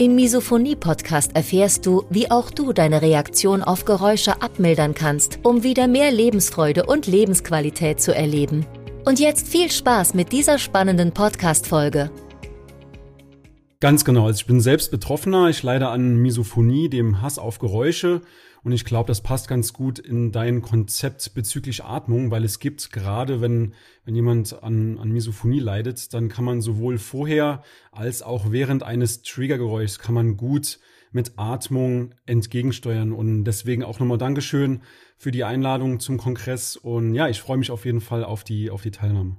Im Misophonie-Podcast erfährst du, wie auch du deine Reaktion auf Geräusche abmildern kannst, um wieder mehr Lebensfreude und Lebensqualität zu erleben. Und jetzt viel Spaß mit dieser spannenden Podcast-Folge. Ganz genau. Also ich bin selbst Betroffener. Ich leide an Misophonie, dem Hass auf Geräusche. Und ich glaube, das passt ganz gut in dein Konzept bezüglich Atmung, weil es gibt gerade, wenn, wenn jemand an, an Misophonie leidet, dann kann man sowohl vorher als auch während eines Triggergeräuschs kann man gut mit Atmung entgegensteuern. Und deswegen auch nochmal Dankeschön für die Einladung zum Kongress. Und ja, ich freue mich auf jeden Fall auf die, auf die Teilnahme.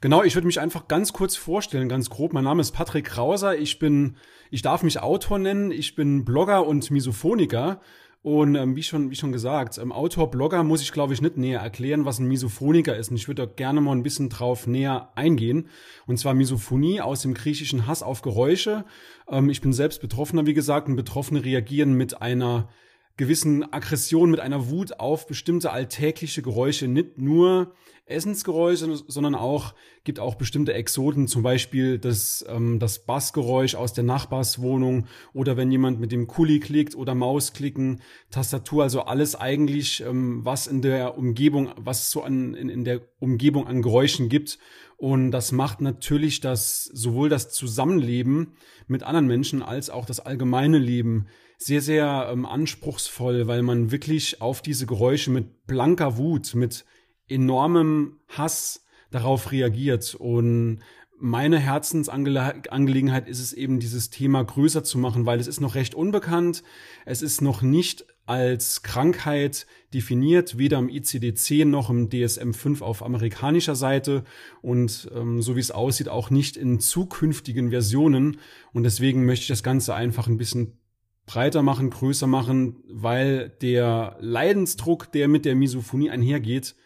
Genau, ich würde mich einfach ganz kurz vorstellen, ganz grob. Mein Name ist Patrick Krauser. Ich bin, ich darf mich Autor nennen. Ich bin Blogger und Misophoniker. Und ähm, wie schon wie schon gesagt, ähm, Autor, Blogger muss ich glaube ich nicht näher erklären, was ein Misophoniker ist. Und ich würde da gerne mal ein bisschen drauf näher eingehen. Und zwar Misophonie aus dem griechischen Hass auf Geräusche. Ähm, ich bin selbst Betroffener, wie gesagt, und Betroffene reagieren mit einer gewissen Aggression, mit einer Wut auf bestimmte alltägliche Geräusche, nicht nur Essensgeräusche, sondern auch gibt auch bestimmte Exoten, zum Beispiel das, ähm, das Bassgeräusch aus der Nachbarswohnung oder wenn jemand mit dem Kuli klickt oder Maus klicken, Tastatur, also alles eigentlich, ähm, was in der Umgebung, was so an, in, in der Umgebung an Geräuschen gibt. Und das macht natürlich das, sowohl das Zusammenleben mit anderen Menschen als auch das allgemeine Leben sehr, sehr ähm, anspruchsvoll, weil man wirklich auf diese Geräusche mit blanker Wut, mit enormem Hass darauf reagiert. Und meine Herzensangelegenheit ist es eben, dieses Thema größer zu machen, weil es ist noch recht unbekannt. Es ist noch nicht als Krankheit definiert, weder im ICD-10 noch im DSM-5 auf amerikanischer Seite und ähm, so wie es aussieht, auch nicht in zukünftigen Versionen. Und deswegen möchte ich das Ganze einfach ein bisschen breiter machen, größer machen, weil der Leidensdruck, der mit der Misophonie einhergeht,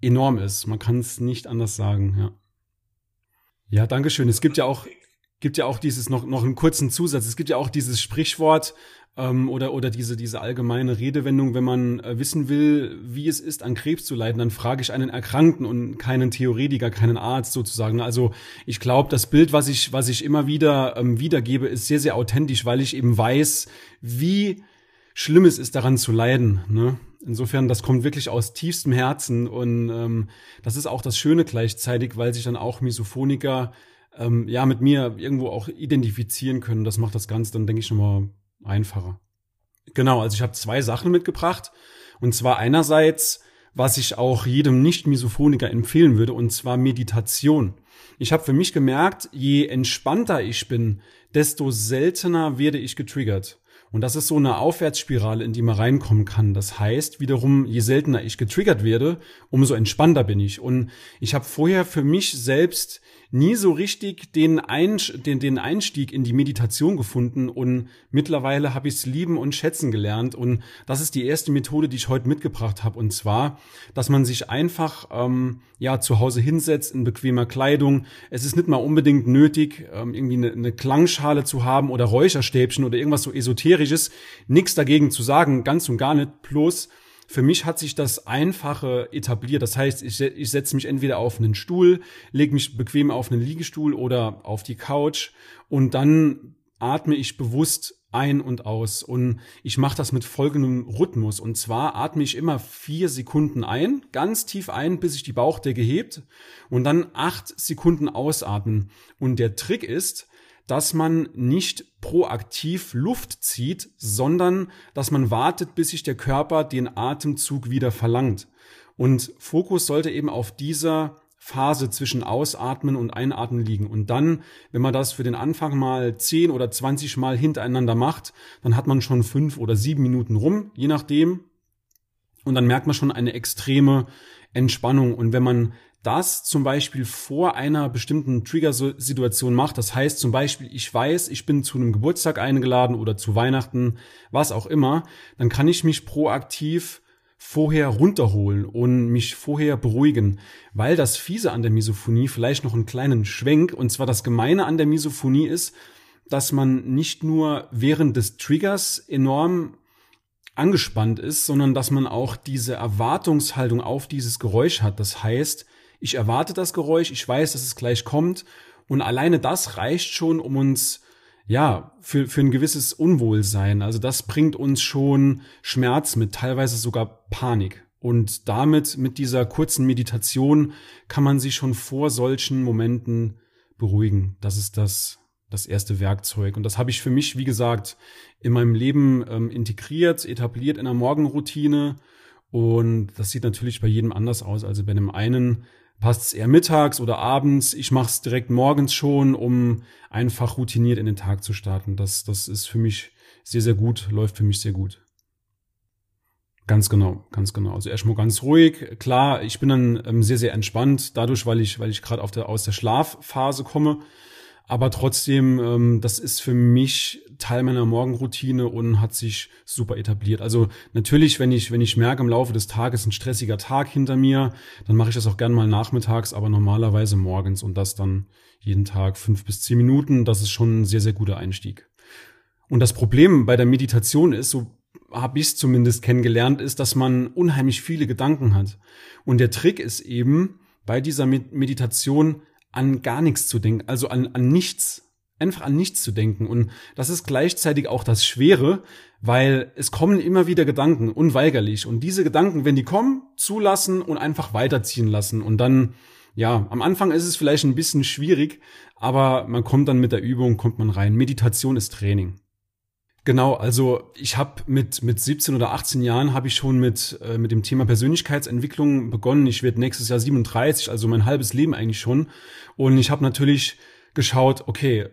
enorm ist. Man kann es nicht anders sagen, ja. Ja, danke schön. Es gibt ja auch, gibt ja auch dieses noch, noch einen kurzen Zusatz. Es gibt ja auch dieses Sprichwort, ähm, oder, oder diese, diese allgemeine Redewendung, wenn man äh, wissen will, wie es ist, an Krebs zu leiden, dann frage ich einen Erkrankten und keinen Theoretiker, keinen Arzt sozusagen. Also ich glaube, das Bild, was ich, was ich immer wieder ähm, wiedergebe, ist sehr, sehr authentisch, weil ich eben weiß, wie schlimm es ist, daran zu leiden. Ne? Insofern, das kommt wirklich aus tiefstem Herzen und ähm, das ist auch das Schöne gleichzeitig, weil sich dann auch Misophoniker ähm, ja mit mir irgendwo auch identifizieren können. Das macht das Ganze dann, denke ich, schon mal einfacher. Genau, also ich habe zwei Sachen mitgebracht. Und zwar einerseits, was ich auch jedem Nicht-Misophoniker empfehlen würde, und zwar Meditation. Ich habe für mich gemerkt, je entspannter ich bin, desto seltener werde ich getriggert. Und das ist so eine Aufwärtsspirale, in die man reinkommen kann. Das heißt wiederum, je seltener ich getriggert werde, umso entspannter bin ich. Und ich habe vorher für mich selbst nie so richtig den, Einst den, den Einstieg in die Meditation gefunden und mittlerweile habe ich es lieben und schätzen gelernt und das ist die erste Methode, die ich heute mitgebracht habe und zwar, dass man sich einfach ähm, ja zu Hause hinsetzt in bequemer Kleidung. Es ist nicht mal unbedingt nötig, ähm, irgendwie eine, eine Klangschale zu haben oder Räucherstäbchen oder irgendwas so esoterisches. Nichts dagegen zu sagen, ganz und gar nicht. Plus für mich hat sich das Einfache etabliert. Das heißt, ich, ich setze mich entweder auf einen Stuhl, lege mich bequem auf einen Liegestuhl oder auf die Couch und dann atme ich bewusst ein und aus. Und ich mache das mit folgendem Rhythmus. Und zwar atme ich immer vier Sekunden ein, ganz tief ein, bis sich die Bauchdecke hebt und dann acht Sekunden ausatmen. Und der Trick ist, dass man nicht proaktiv Luft zieht, sondern dass man wartet, bis sich der Körper den Atemzug wieder verlangt. Und Fokus sollte eben auf dieser Phase zwischen Ausatmen und Einatmen liegen. Und dann, wenn man das für den Anfang mal 10 oder 20 Mal hintereinander macht, dann hat man schon fünf oder sieben Minuten rum, je nachdem. Und dann merkt man schon eine extreme Entspannung. Und wenn man das zum Beispiel vor einer bestimmten Trigger-Situation macht. Das heißt zum Beispiel, ich weiß, ich bin zu einem Geburtstag eingeladen oder zu Weihnachten, was auch immer, dann kann ich mich proaktiv vorher runterholen und mich vorher beruhigen, weil das Fiese an der Misophonie vielleicht noch einen kleinen Schwenk, und zwar das Gemeine an der Misophonie ist, dass man nicht nur während des Triggers enorm angespannt ist, sondern dass man auch diese Erwartungshaltung auf dieses Geräusch hat. Das heißt, ich erwarte das Geräusch, ich weiß, dass es gleich kommt und alleine das reicht schon, um uns ja, für, für ein gewisses Unwohlsein. Also das bringt uns schon Schmerz mit, teilweise sogar Panik. Und damit, mit dieser kurzen Meditation, kann man sich schon vor solchen Momenten beruhigen. Das ist das, das erste Werkzeug. Und das habe ich für mich, wie gesagt, in meinem Leben ähm, integriert, etabliert in der Morgenroutine. Und das sieht natürlich bei jedem anders aus. Also bei dem einen passt es eher mittags oder abends. Ich mache es direkt morgens schon, um einfach routiniert in den Tag zu starten. Das, das ist für mich sehr, sehr gut, läuft für mich sehr gut. Ganz genau, ganz genau. Also erstmal ganz ruhig. Klar, ich bin dann ähm, sehr, sehr entspannt, dadurch, weil ich, weil ich gerade der, aus der Schlafphase komme. Aber trotzdem, ähm, das ist für mich Teil meiner Morgenroutine und hat sich super etabliert. Also natürlich, wenn ich, wenn ich merke im Laufe des Tages ein stressiger Tag hinter mir, dann mache ich das auch gern mal nachmittags, aber normalerweise morgens und das dann jeden Tag fünf bis zehn Minuten. Das ist schon ein sehr, sehr guter Einstieg. Und das Problem bei der Meditation ist, so habe ich es zumindest kennengelernt, ist, dass man unheimlich viele Gedanken hat. Und der Trick ist eben bei dieser Meditation an gar nichts zu denken, also an, an nichts, einfach an nichts zu denken. Und das ist gleichzeitig auch das Schwere, weil es kommen immer wieder Gedanken, unweigerlich. Und diese Gedanken, wenn die kommen, zulassen und einfach weiterziehen lassen. Und dann, ja, am Anfang ist es vielleicht ein bisschen schwierig, aber man kommt dann mit der Übung, kommt man rein. Meditation ist Training. Genau, also ich habe mit mit 17 oder 18 Jahren habe ich schon mit äh, mit dem Thema Persönlichkeitsentwicklung begonnen. Ich werde nächstes Jahr 37, also mein halbes Leben eigentlich schon. Und ich habe natürlich geschaut, okay,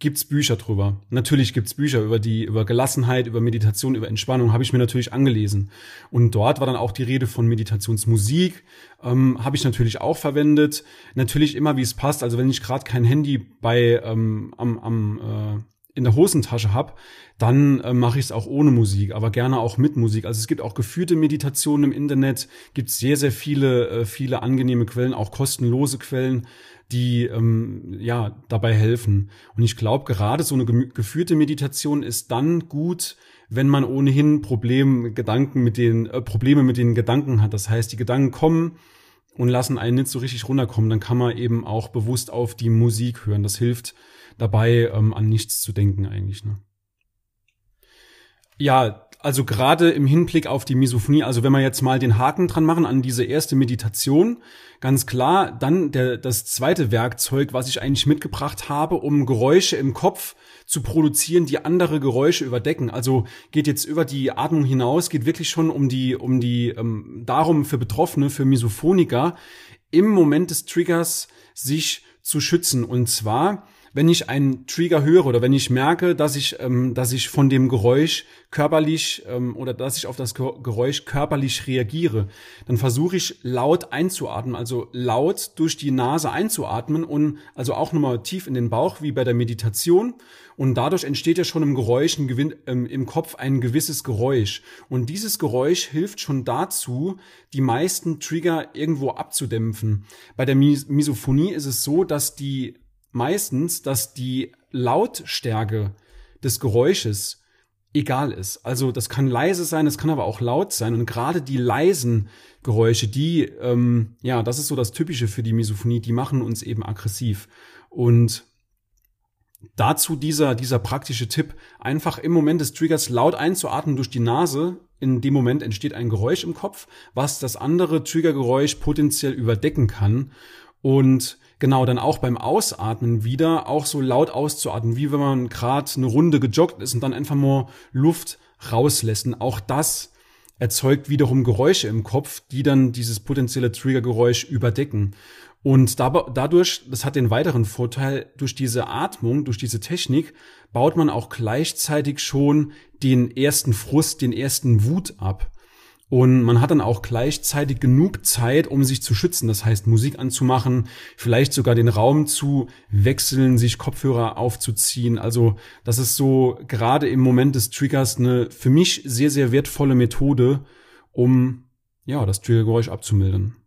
gibt's Bücher drüber? Natürlich gibt's Bücher über die über Gelassenheit, über Meditation, über Entspannung. Habe ich mir natürlich angelesen. Und dort war dann auch die Rede von Meditationsmusik. Ähm, habe ich natürlich auch verwendet. Natürlich immer, wie es passt. Also wenn ich gerade kein Handy bei ähm, am, am äh, in der Hosentasche habe, dann äh, mache ich es auch ohne Musik, aber gerne auch mit Musik. Also es gibt auch geführte Meditationen im Internet, gibt sehr, sehr viele, äh, viele angenehme Quellen, auch kostenlose Quellen, die ähm, ja dabei helfen. Und ich glaube, gerade so eine geführte Meditation ist dann gut, wenn man ohnehin Problem, Gedanken mit den, äh, Probleme mit den Gedanken hat. Das heißt, die Gedanken kommen und lassen einen nicht so richtig runterkommen, dann kann man eben auch bewusst auf die Musik hören. Das hilft dabei, ähm, an nichts zu denken eigentlich. Ne? Ja, also gerade im Hinblick auf die Misophonie, also wenn wir jetzt mal den Haken dran machen an diese erste Meditation, ganz klar, dann der, das zweite Werkzeug, was ich eigentlich mitgebracht habe, um Geräusche im Kopf zu produzieren, die andere Geräusche überdecken. Also geht jetzt über die Atmung hinaus, geht wirklich schon um die, um die, ähm, darum für Betroffene, für Misophoniker, im Moment des Triggers sich zu schützen. Und zwar wenn ich einen Trigger höre oder wenn ich merke, dass ich, ähm, dass ich von dem Geräusch körperlich ähm, oder dass ich auf das Geräusch körperlich reagiere, dann versuche ich laut einzuatmen, also laut durch die Nase einzuatmen und also auch nochmal tief in den Bauch wie bei der Meditation. Und dadurch entsteht ja schon im Geräusch, ein Gewinn, ähm, im Kopf ein gewisses Geräusch. Und dieses Geräusch hilft schon dazu, die meisten Trigger irgendwo abzudämpfen. Bei der Misophonie ist es so, dass die meistens, dass die Lautstärke des Geräusches egal ist. Also das kann leise sein, es kann aber auch laut sein. Und gerade die leisen Geräusche, die, ähm, ja, das ist so das Typische für die Misophonie, die machen uns eben aggressiv. Und dazu dieser, dieser praktische Tipp, einfach im Moment des Triggers laut einzuatmen durch die Nase. In dem Moment entsteht ein Geräusch im Kopf, was das andere Triggergeräusch potenziell überdecken kann. Und genau dann auch beim Ausatmen wieder auch so laut auszuatmen, wie wenn man gerade eine Runde gejoggt ist und dann einfach nur Luft rauslässt. Und auch das erzeugt wiederum Geräusche im Kopf, die dann dieses potenzielle Triggergeräusch überdecken. Und dadurch, das hat den weiteren Vorteil, durch diese Atmung, durch diese Technik, baut man auch gleichzeitig schon den ersten Frust, den ersten Wut ab. Und man hat dann auch gleichzeitig genug Zeit, um sich zu schützen. Das heißt, Musik anzumachen, vielleicht sogar den Raum zu wechseln, sich Kopfhörer aufzuziehen. Also das ist so gerade im Moment des Triggers eine für mich sehr, sehr wertvolle Methode, um ja das Triggergeräusch abzumildern.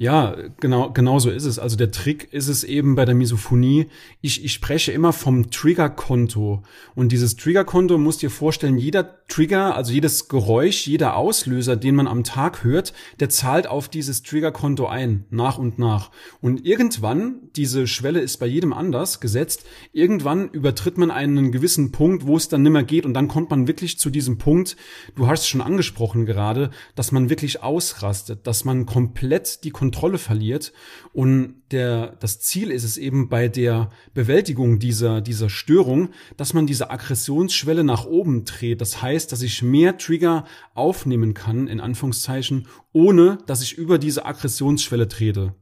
Ja, genau, genau so ist es. Also der Trick ist es eben bei der Misophonie. Ich, ich spreche immer vom Triggerkonto. Und dieses Triggerkonto muss dir vorstellen, jeder Trigger, also jedes Geräusch, jeder Auslöser, den man am Tag hört, der zahlt auf dieses Triggerkonto ein, nach und nach. Und irgendwann, diese Schwelle ist bei jedem anders gesetzt, irgendwann übertritt man einen gewissen Punkt, wo es dann nimmer geht. Und dann kommt man wirklich zu diesem Punkt, du hast es schon angesprochen gerade, dass man wirklich ausrastet, dass man komplett die Kontrolle verliert. Und der, das Ziel ist es eben bei der Bewältigung dieser, dieser Störung, dass man diese Aggressionsschwelle nach oben dreht. Das heißt, dass ich mehr Trigger aufnehmen kann, in Anführungszeichen, ohne dass ich über diese Aggressionsschwelle trete.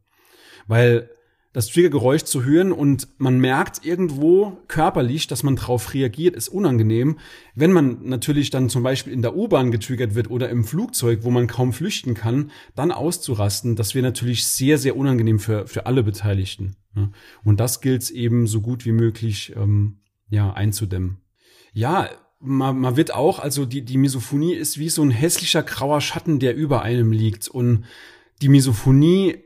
Weil das Triggergeräusch zu hören und man merkt irgendwo körperlich, dass man drauf reagiert, ist unangenehm. Wenn man natürlich dann zum Beispiel in der U-Bahn getriggert wird oder im Flugzeug, wo man kaum flüchten kann, dann auszurasten, das wäre natürlich sehr, sehr unangenehm für, für alle Beteiligten. Und das gilt es eben so gut wie möglich ähm, ja, einzudämmen. Ja, man, man wird auch, also die, die Misophonie ist wie so ein hässlicher grauer Schatten, der über einem liegt. Und die Misophonie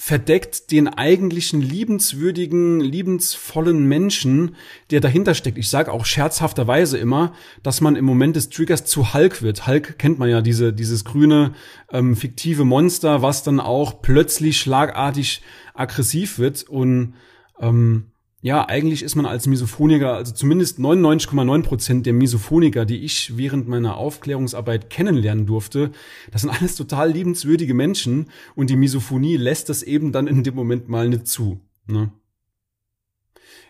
verdeckt den eigentlichen liebenswürdigen, liebensvollen Menschen, der dahinter steckt. Ich sage auch scherzhafterweise immer, dass man im Moment des Triggers zu Hulk wird. Hulk kennt man ja, diese, dieses grüne, ähm, fiktive Monster, was dann auch plötzlich schlagartig aggressiv wird und ähm, ja, eigentlich ist man als Misophoniker, also zumindest 99,9 Prozent der Misophoniker, die ich während meiner Aufklärungsarbeit kennenlernen durfte, das sind alles total liebenswürdige Menschen und die Misophonie lässt das eben dann in dem Moment mal nicht zu. Ne?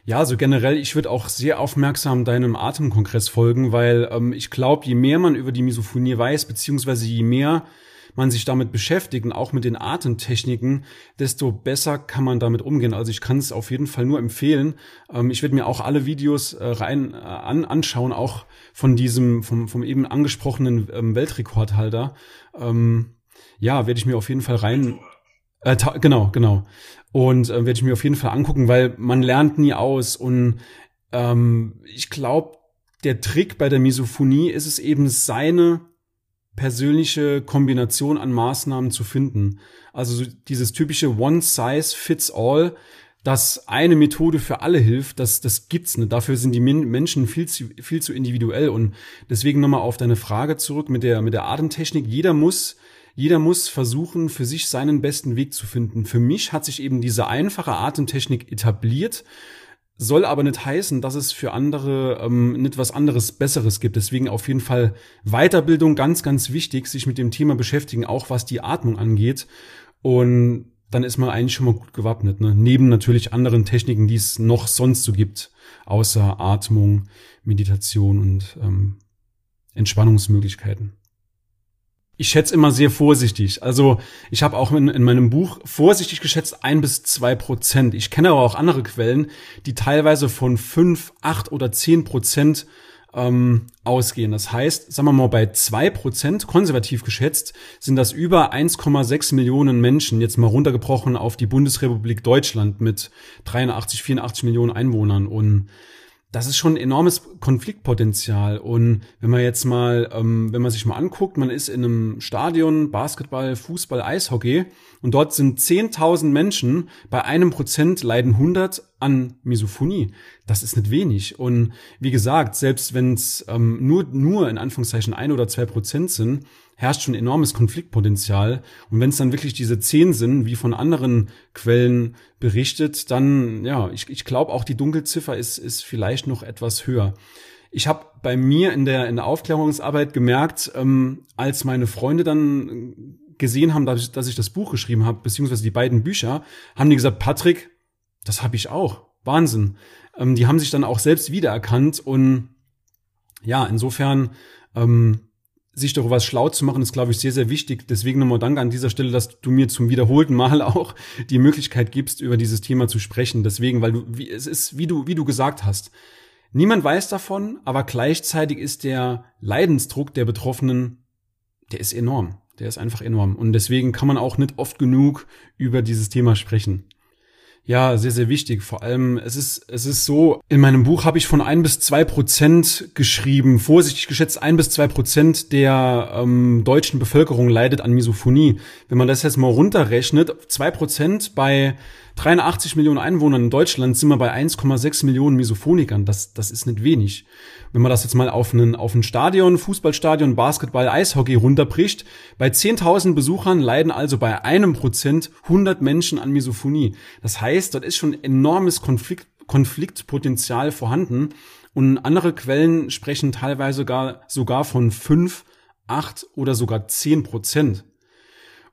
Ja, also generell, ich würde auch sehr aufmerksam deinem Atemkongress folgen, weil ähm, ich glaube, je mehr man über die Misophonie weiß, beziehungsweise je mehr man sich damit beschäftigt und auch mit den Atemtechniken, desto besser kann man damit umgehen. Also ich kann es auf jeden Fall nur empfehlen. Ähm, ich werde mir auch alle Videos äh, rein äh, an, anschauen, auch von diesem, vom, vom eben angesprochenen ähm, Weltrekordhalter. Ähm, ja, werde ich mir auf jeden Fall rein. Äh, genau, genau. Und äh, werde ich mir auf jeden Fall angucken, weil man lernt nie aus. Und ähm, ich glaube, der Trick bei der Misophonie ist es eben, seine persönliche Kombination an Maßnahmen zu finden. Also dieses typische One Size Fits All, dass eine Methode für alle hilft, das, das gibt's nicht. Dafür sind die Menschen viel zu, viel zu individuell. Und deswegen nochmal auf deine Frage zurück mit der, mit der Atemtechnik. Jeder muss, jeder muss versuchen, für sich seinen besten Weg zu finden. Für mich hat sich eben diese einfache Atemtechnik etabliert soll aber nicht heißen, dass es für andere ähm, nicht was anderes Besseres gibt. Deswegen auf jeden Fall Weiterbildung ganz, ganz wichtig, sich mit dem Thema beschäftigen, auch was die Atmung angeht. Und dann ist man eigentlich schon mal gut gewappnet. Ne? Neben natürlich anderen Techniken, die es noch sonst so gibt, außer Atmung, Meditation und ähm, Entspannungsmöglichkeiten ich schätze immer sehr vorsichtig. Also ich habe auch in, in, meinem Buch vorsichtig geschätzt ein bis zwei Prozent. Ich kenne aber auch andere Quellen, die teilweise von fünf, acht oder zehn Prozent ähm, ausgehen. Das heißt, sagen wir mal, bei zwei Prozent konservativ geschätzt sind das über 1,6 Millionen Menschen, jetzt mal runtergebrochen auf die Bundesrepublik Deutschland mit 83, 84 Millionen Einwohnern. Und das ist schon ein enormes Konfliktpotenzial. Und wenn man jetzt mal, ähm, wenn man sich mal anguckt, man ist in einem Stadion, Basketball, Fußball, Eishockey und dort sind 10.000 Menschen, bei einem Prozent leiden 100 an Misophonie. Das ist nicht wenig. Und wie gesagt, selbst wenn es ähm, nur, nur in Anführungszeichen ein oder zwei Prozent sind, herrscht schon enormes Konfliktpotenzial. Und wenn es dann wirklich diese zehn sind, wie von anderen Quellen berichtet, dann, ja, ich, ich glaube auch die Dunkelziffer ist, ist vielleicht noch etwas höher. Ich habe bei mir in der, in der Aufklärungsarbeit gemerkt, ähm, als meine Freunde dann gesehen haben, dass ich, dass ich das Buch geschrieben habe, beziehungsweise die beiden Bücher, haben die gesagt, Patrick, das habe ich auch. Wahnsinn. Ähm, die haben sich dann auch selbst wiedererkannt und ja, insofern ähm, sich darüber schlau zu machen, ist, glaube ich, sehr, sehr wichtig. Deswegen nochmal Danke an dieser Stelle, dass du mir zum wiederholten Mal auch die Möglichkeit gibst, über dieses Thema zu sprechen. Deswegen, weil du, wie, es ist, wie du, wie du gesagt hast, niemand weiß davon, aber gleichzeitig ist der Leidensdruck der Betroffenen der ist enorm. Der ist einfach enorm. Und deswegen kann man auch nicht oft genug über dieses Thema sprechen. Ja, sehr, sehr wichtig. Vor allem, es ist, es ist so, in meinem Buch habe ich von ein bis zwei Prozent geschrieben, vorsichtig geschätzt ein bis zwei Prozent der ähm, deutschen Bevölkerung leidet an Misophonie. Wenn man das jetzt mal runterrechnet, zwei Prozent bei 83 Millionen Einwohnern in Deutschland sind wir bei 1,6 Millionen Misophonikern. Das, das ist nicht wenig. Wenn man das jetzt mal auf einen, auf ein Stadion, Fußballstadion, Basketball, Eishockey runterbricht, bei 10.000 Besuchern leiden also bei einem Prozent 100 Menschen an Misophonie. Das heißt, dort ist schon enormes Konflikt, Konfliktpotenzial vorhanden. Und andere Quellen sprechen teilweise gar, sogar von fünf, acht oder sogar zehn Prozent.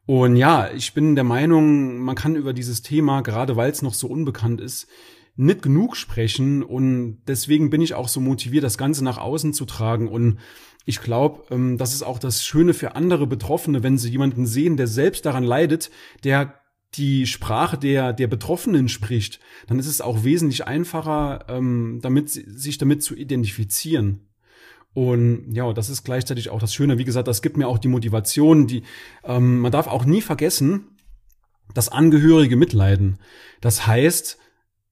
Und ja, ich bin der Meinung, man kann über dieses Thema, gerade weil es noch so unbekannt ist, nicht genug sprechen. Und deswegen bin ich auch so motiviert, das Ganze nach außen zu tragen. Und ich glaube, ähm, das ist auch das Schöne für andere Betroffene, wenn sie jemanden sehen, der selbst daran leidet, der die Sprache der, der Betroffenen spricht, dann ist es auch wesentlich einfacher, ähm, damit, sich damit zu identifizieren. Und ja, das ist gleichzeitig auch das Schöne. Wie gesagt, das gibt mir auch die Motivation. Die ähm, man darf auch nie vergessen, dass Angehörige mitleiden. Das heißt,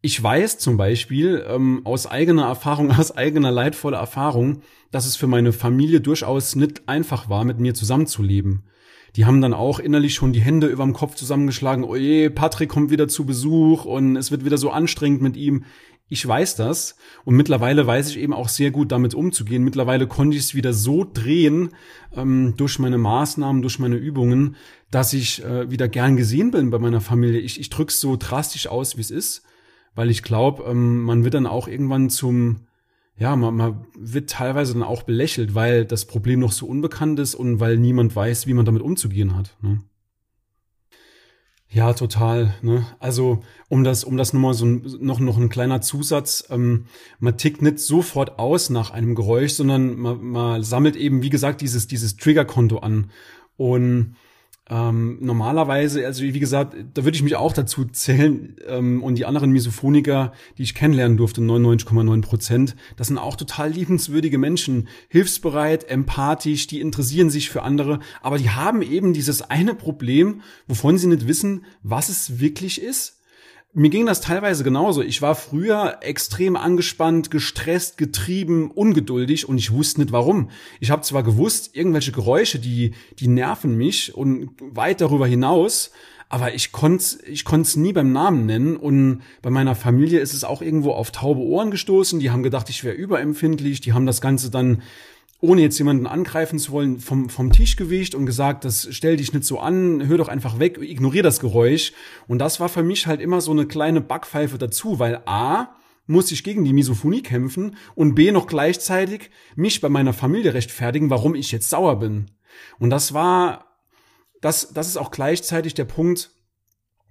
ich weiß zum Beispiel ähm, aus eigener Erfahrung, aus eigener leidvoller Erfahrung, dass es für meine Familie durchaus nicht einfach war, mit mir zusammenzuleben. Die haben dann auch innerlich schon die Hände überm Kopf zusammengeschlagen. Oh je, Patrick kommt wieder zu Besuch und es wird wieder so anstrengend mit ihm. Ich weiß das und mittlerweile weiß ich eben auch sehr gut damit umzugehen. Mittlerweile konnte ich es wieder so drehen ähm, durch meine Maßnahmen, durch meine Übungen, dass ich äh, wieder gern gesehen bin bei meiner Familie. Ich, ich drücke so drastisch aus, wie es ist, weil ich glaube, ähm, man wird dann auch irgendwann zum, ja, man, man wird teilweise dann auch belächelt, weil das Problem noch so unbekannt ist und weil niemand weiß, wie man damit umzugehen hat. Ne? Ja, total. Ne? Also um das, um das nochmal so ein, noch noch ein kleiner Zusatz. Ähm, man tickt nicht sofort aus nach einem Geräusch, sondern man, man sammelt eben, wie gesagt, dieses dieses Triggerkonto an und ähm, normalerweise, also wie gesagt, da würde ich mich auch dazu zählen ähm, und die anderen Misophoniker, die ich kennenlernen durfte, 99,9 Prozent, das sind auch total liebenswürdige Menschen, hilfsbereit, empathisch, die interessieren sich für andere, aber die haben eben dieses eine Problem, wovon sie nicht wissen, was es wirklich ist mir ging das teilweise genauso. Ich war früher extrem angespannt, gestresst, getrieben, ungeduldig und ich wusste nicht warum. Ich habe zwar gewusst, irgendwelche Geräusche, die die nerven mich und weit darüber hinaus, aber ich konnte ich konnte nie beim Namen nennen und bei meiner Familie ist es auch irgendwo auf taube Ohren gestoßen. Die haben gedacht, ich wäre überempfindlich. Die haben das Ganze dann ohne jetzt jemanden angreifen zu wollen, vom, vom Tisch gewischt und gesagt, das stell dich nicht so an, hör doch einfach weg, ignorier das Geräusch. Und das war für mich halt immer so eine kleine Backpfeife dazu, weil A, muss ich gegen die Misophonie kämpfen und B, noch gleichzeitig mich bei meiner Familie rechtfertigen, warum ich jetzt sauer bin. Und das war, das, das ist auch gleichzeitig der Punkt,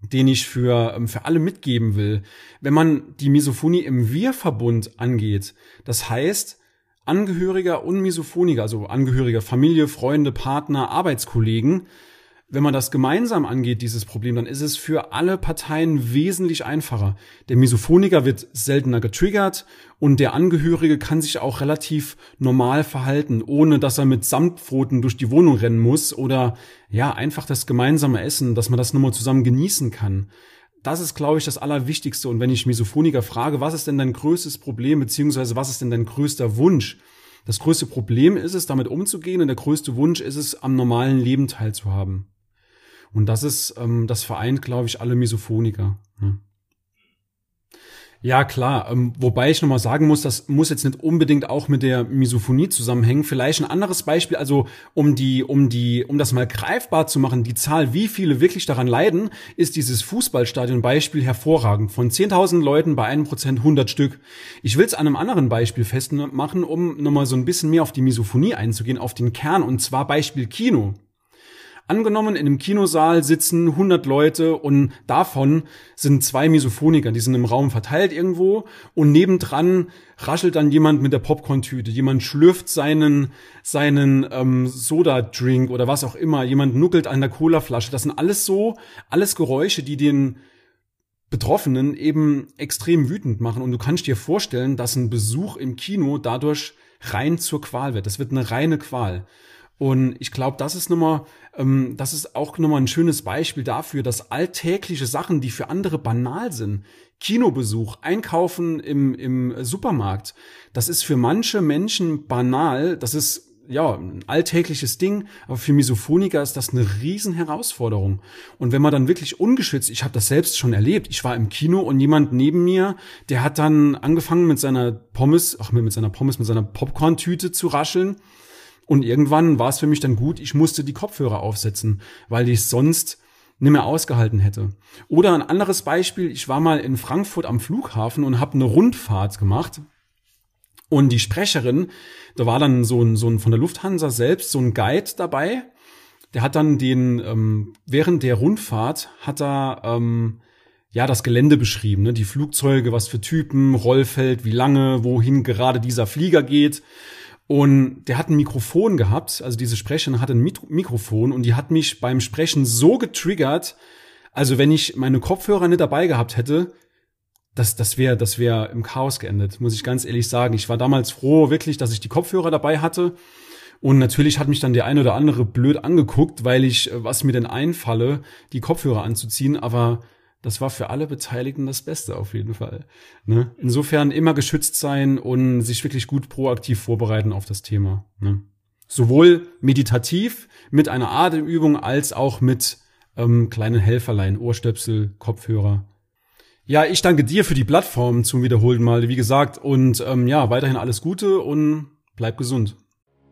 den ich für, ähm, für alle mitgeben will. Wenn man die Misophonie im Wir-Verbund angeht, das heißt, Angehöriger und Misophoniker, also Angehöriger Familie, Freunde, Partner, Arbeitskollegen, wenn man das gemeinsam angeht, dieses Problem, dann ist es für alle Parteien wesentlich einfacher. Der Misophoniker wird seltener getriggert und der Angehörige kann sich auch relativ normal verhalten, ohne dass er mit Samtpfoten durch die Wohnung rennen muss oder ja, einfach das gemeinsame Essen, dass man das nur mal zusammen genießen kann das ist, glaube ich, das Allerwichtigste. Und wenn ich Misophoniker frage, was ist denn dein größtes Problem, beziehungsweise was ist denn dein größter Wunsch? Das größte Problem ist es, damit umzugehen, und der größte Wunsch ist es, am normalen Leben teilzuhaben. Und das ist, ähm, das vereint, glaube ich, alle Misophoniker. Ja. Ja, klar. Ähm, wobei ich nochmal sagen muss, das muss jetzt nicht unbedingt auch mit der Misophonie zusammenhängen. Vielleicht ein anderes Beispiel, also um die, um die, um das mal greifbar zu machen, die Zahl, wie viele wirklich daran leiden, ist dieses Fußballstadion-Beispiel hervorragend. Von 10.000 Leuten bei einem Prozent 100 Stück. Ich will es an einem anderen Beispiel festmachen, um nochmal so ein bisschen mehr auf die Misophonie einzugehen, auf den Kern, und zwar Beispiel Kino. Angenommen, in einem Kinosaal sitzen 100 Leute und davon sind zwei Misophoniker, die sind im Raum verteilt irgendwo und nebendran raschelt dann jemand mit der Popcorn-Tüte, jemand schlürft seinen, seinen ähm, Soda-Drink oder was auch immer, jemand nuckelt an der Colaflasche. Das sind alles so, alles Geräusche, die den Betroffenen eben extrem wütend machen. Und du kannst dir vorstellen, dass ein Besuch im Kino dadurch rein zur Qual wird. Das wird eine reine Qual. Und ich glaube, das ist nochmal, ähm, das ist auch nochmal ein schönes Beispiel dafür, dass alltägliche Sachen, die für andere banal sind, Kinobesuch, Einkaufen im, im Supermarkt, das ist für manche Menschen banal, das ist ja, ein alltägliches Ding, aber für Misophoniker ist das eine riesen Herausforderung. Und wenn man dann wirklich ungeschützt, ich habe das selbst schon erlebt, ich war im Kino und jemand neben mir, der hat dann angefangen mit seiner Pommes, ach mit seiner Pommes, mit seiner Popcorn-Tüte zu rascheln. Und irgendwann war es für mich dann gut, ich musste die Kopfhörer aufsetzen, weil ich sonst nicht mehr ausgehalten hätte. Oder ein anderes Beispiel, ich war mal in Frankfurt am Flughafen und habe eine Rundfahrt gemacht und die Sprecherin, da war dann so ein, so ein von der Lufthansa selbst so ein Guide dabei. Der hat dann den, ähm, während der Rundfahrt hat er ähm, ja das Gelände beschrieben, ne? die Flugzeuge, was für Typen, Rollfeld, wie lange, wohin gerade dieser Flieger geht. Und der hat ein Mikrofon gehabt, also diese Sprecherin hatte ein Mikrofon und die hat mich beim Sprechen so getriggert, also wenn ich meine Kopfhörer nicht dabei gehabt hätte, das, das wäre das wäre im Chaos geendet, muss ich ganz ehrlich sagen. Ich war damals froh, wirklich, dass ich die Kopfhörer dabei hatte. Und natürlich hat mich dann der eine oder andere blöd angeguckt, weil ich, äh, was mir denn einfalle, die Kopfhörer anzuziehen. Aber das war für alle Beteiligten das Beste auf jeden Fall. Ne? Insofern immer geschützt sein und sich wirklich gut proaktiv vorbereiten auf das Thema. Ne? Sowohl meditativ mit einer Atemübung als auch mit ähm, kleinen Helferlein, Ohrstöpsel, Kopfhörer ja, ich danke dir für die Plattform zum wiederholten Mal, wie gesagt. Und ähm, ja, weiterhin alles Gute und bleib gesund.